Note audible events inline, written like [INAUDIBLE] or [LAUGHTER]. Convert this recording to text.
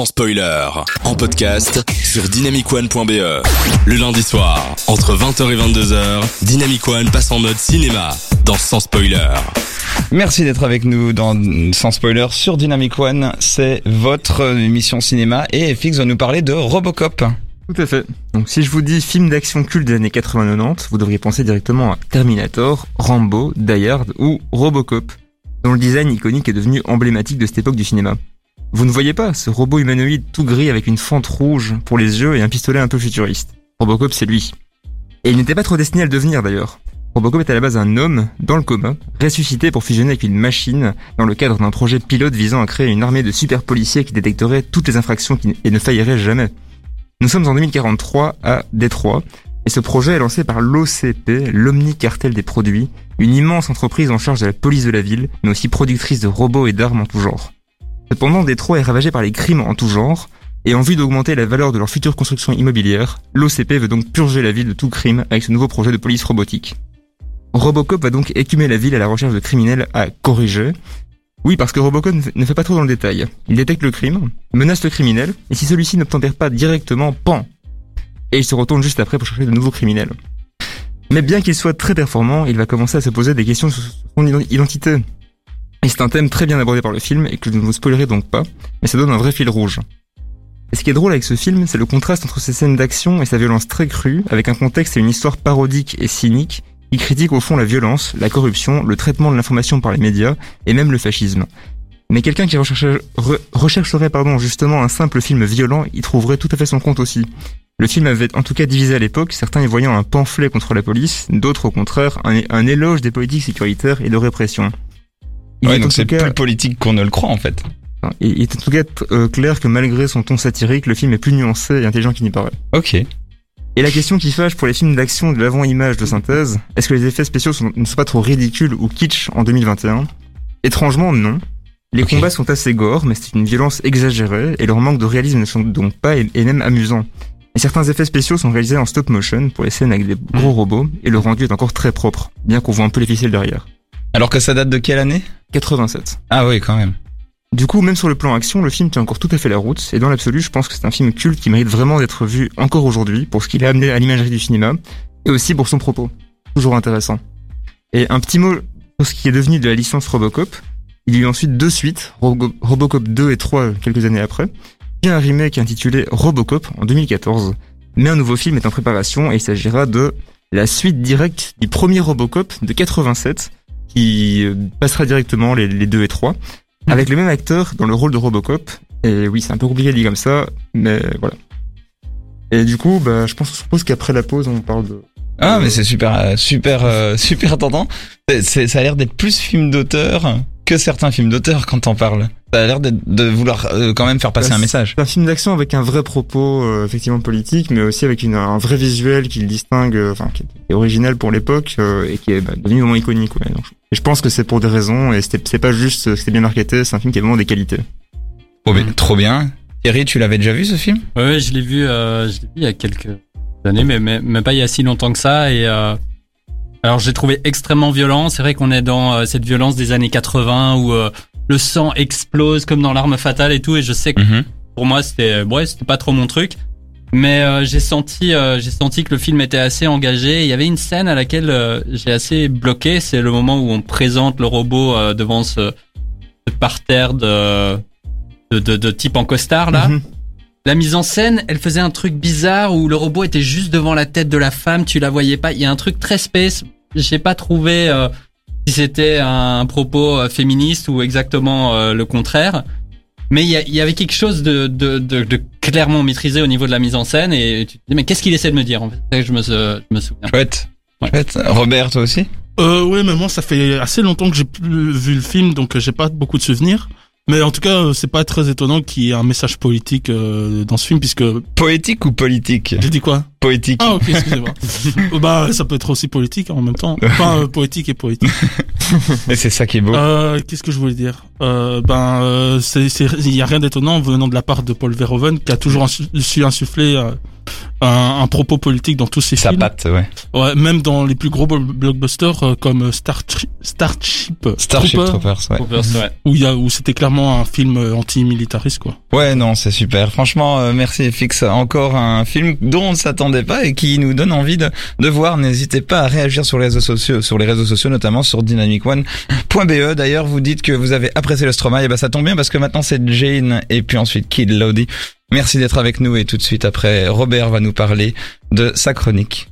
sans spoiler, en podcast sur dynamicone.be. Le lundi soir, entre 20h et 22h, Dynamic One passe en mode cinéma dans Sans spoiler. Merci d'être avec nous dans Sans Spoiler sur Dynamic One. C'est votre émission cinéma et FX va nous parler de Robocop. Tout à fait. Donc si je vous dis film d'action culte des années 80-90, vous devriez penser directement à Terminator, Rambo, Die Hard ou Robocop, dont le design iconique est devenu emblématique de cette époque du cinéma. Vous ne voyez pas ce robot humanoïde tout gris avec une fente rouge pour les yeux et un pistolet un peu futuriste. Robocop, c'est lui. Et il n'était pas trop destiné à le devenir d'ailleurs. Robocop est à la base un homme, dans le coma, ressuscité pour fusionner avec une machine dans le cadre d'un projet pilote visant à créer une armée de super policiers qui détecterait toutes les infractions et ne faillirait jamais. Nous sommes en 2043 à Détroit, et ce projet est lancé par l'OCP, l'Omni-Cartel des Produits, une immense entreprise en charge de la police de la ville, mais aussi productrice de robots et d'armes en tout genre. Cependant, Détroit est ravagé par les crimes en tout genre, et en vue d'augmenter la valeur de leur future construction immobilière, l'OCP veut donc purger la ville de tout crime avec ce nouveau projet de police robotique. Robocop va donc écumer la ville à la recherche de criminels à corriger. Oui, parce que Robocop ne fait pas trop dans le détail. Il détecte le crime, menace le criminel, et si celui-ci n'obtempère pas directement, pan Et il se retourne juste après pour chercher de nouveaux criminels. Mais bien qu'il soit très performant, il va commencer à se poser des questions sur son identité. Et c'est un thème très bien abordé par le film et que je ne vous spoilerai donc pas, mais ça donne un vrai fil rouge. Et ce qui est drôle avec ce film, c'est le contraste entre ses scènes d'action et sa violence très crue, avec un contexte et une histoire parodique et cynique, qui critique au fond la violence, la corruption, le traitement de l'information par les médias et même le fascisme. Mais quelqu'un qui rechercherait pardon, justement un simple film violent y trouverait tout à fait son compte aussi. Le film avait en tout cas divisé à l'époque, certains y voyant un pamphlet contre la police, d'autres au contraire un éloge des politiques sécuritaires et de répression. Ouais, donc c'est plus politique qu'on ne le croit en fait. Il est en tout cas euh, clair que malgré son ton satirique, le film est plus nuancé et intelligent qu'il n'y paraît. Ok. Et la question qui fâche pour les films d'action de l'avant-image de synthèse, est-ce que les effets spéciaux ne sont pas trop ridicules ou kitsch en 2021 Étrangement, non. Les combats sont assez gore, mais c'est une violence exagérée, et leur manque de réalisme ne sont donc pas et, même amusants. Et certains effets spéciaux sont réalisés en stop motion pour les scènes avec des gros robots, et le rendu est encore très propre, bien qu'on voit un peu les ficelles derrière. Alors que ça date de quelle année? 87. Ah oui, quand même. Du coup, même sur le plan action, le film tient encore tout à fait la route, et dans l'absolu, je pense que c'est un film culte qui mérite vraiment d'être vu encore aujourd'hui pour ce qu'il a amené à l'imagerie du cinéma, et aussi pour son propos. Toujours intéressant. Et un petit mot sur ce qui est devenu de la licence Robocop. Il y a eu ensuite deux suites, Robocop 2 et 3 quelques années après, puis un remake intitulé Robocop en 2014. Mais un nouveau film est en préparation et il s'agira de la suite directe du premier Robocop de 87, qui euh, passera directement les, les 2 et 3, avec le même acteur dans le rôle de Robocop. Et oui, c'est un peu compliqué dit comme ça, mais voilà. Et du coup, bah, je pense, je suppose qu'après la pause, on parle de. Ah, mais c'est super, euh, super, euh, [LAUGHS] super tentant. Ça a l'air d'être plus film d'auteur que certains films d'auteur quand on parle. Ça a l'air de, de vouloir euh, quand même faire passer Bah, un message. C'est un film d'action avec un vrai propos, euh, effectivement politique, mais aussi avec une, un vrai visuel qui le distingue, euh, enfin, qui est original pour l'époque euh, et qui est bah, devenu vraiment iconique. Ouais. Donc, et je pense que c'est pour des raisons et c'était- c'est pas juste que c'était bien marketé, c'est un film qui a vraiment des qualités. Trop bien. Trop bien. Thierry, tu l'avais déjà vu ce film? Ouais, ouais, je l'ai vu, euh, je l'ai vu il y a quelques années, mais, mais, mais pas il y a si longtemps que ça. Et euh, alors, j'ai trouvé extrêmement violent. C'est vrai qu'on est dans euh, cette violence des années 80 où euh, le sang explose comme dans l'arme fatale et tout. Et je sais que Mhm. pour moi, c'était ouais, c'était pas trop mon truc. Mais euh, j'ai senti, euh, j'ai senti que le film était assez engagé. Il y avait une scène à laquelle euh, j'ai assez bloqué. C'est le moment où on présente le robot euh, devant ce, ce parterre de, de, de, de type en costard là. Mhm. La mise en scène, elle faisait un truc bizarre où le robot était juste devant la tête de la femme, tu la voyais pas. Il y a un truc très space. J'ai pas trouvé euh, si c'était un propos euh, féministe ou exactement euh, le contraire. Mais il y, avait quelque chose de, de, de, de clairement maîtrisé au niveau de la mise en scène et tu te dis mais qu'est-ce qu'il essaie de me dire en fait? Que je me, je me souviens. Chouette. Ouais. Chouette. Robert, toi aussi? Euh, ouais, mais moi, ça fait assez longtemps que j'ai plus vu le film, donc euh, j'ai pas beaucoup de souvenirs. Mais en tout cas, euh, c'est pas très étonnant qu'il y ait un message politique euh, dans ce film, puisque Poétique ou politique? J'ai dit quoi? Poétique. Ah ok, excusez-moi. [LAUGHS] Bah ça peut être aussi politique hein, en même temps. [LAUGHS] Enfin euh, poétique et poétique. Et c'est ça qui est beau. Euh, Qu'est-ce que je voulais dire? Euh, Ben euh, il y a rien d'étonnant venant de la part de Paul Verhoeven qui a toujours su insuffler euh, un, un propos politique dans tous ses Sa films. patte, ouais. Ouais, même dans les plus gros blo- blockbusters euh, comme Star Starship Starship Trooper, Troopers, ouais. où il y a où c'était clairement un film anti-militariste quoi. Ouais, non, c'est super. Franchement, euh, merci FX. Encore un film dont on ne s'attendait pas et qui nous donne envie de, voir. N'hésitez pas à réagir sur les réseaux sociaux, sur les réseaux sociaux, notamment sur dynamicone.be. D'ailleurs, vous dites que vous avez apprécié le Stromae. Et ben, ça tombe bien parce que maintenant c'est Jane et puis ensuite Kid Lodi. Merci d'être avec nous et tout de suite après, Robert va nous parler de sa chronique.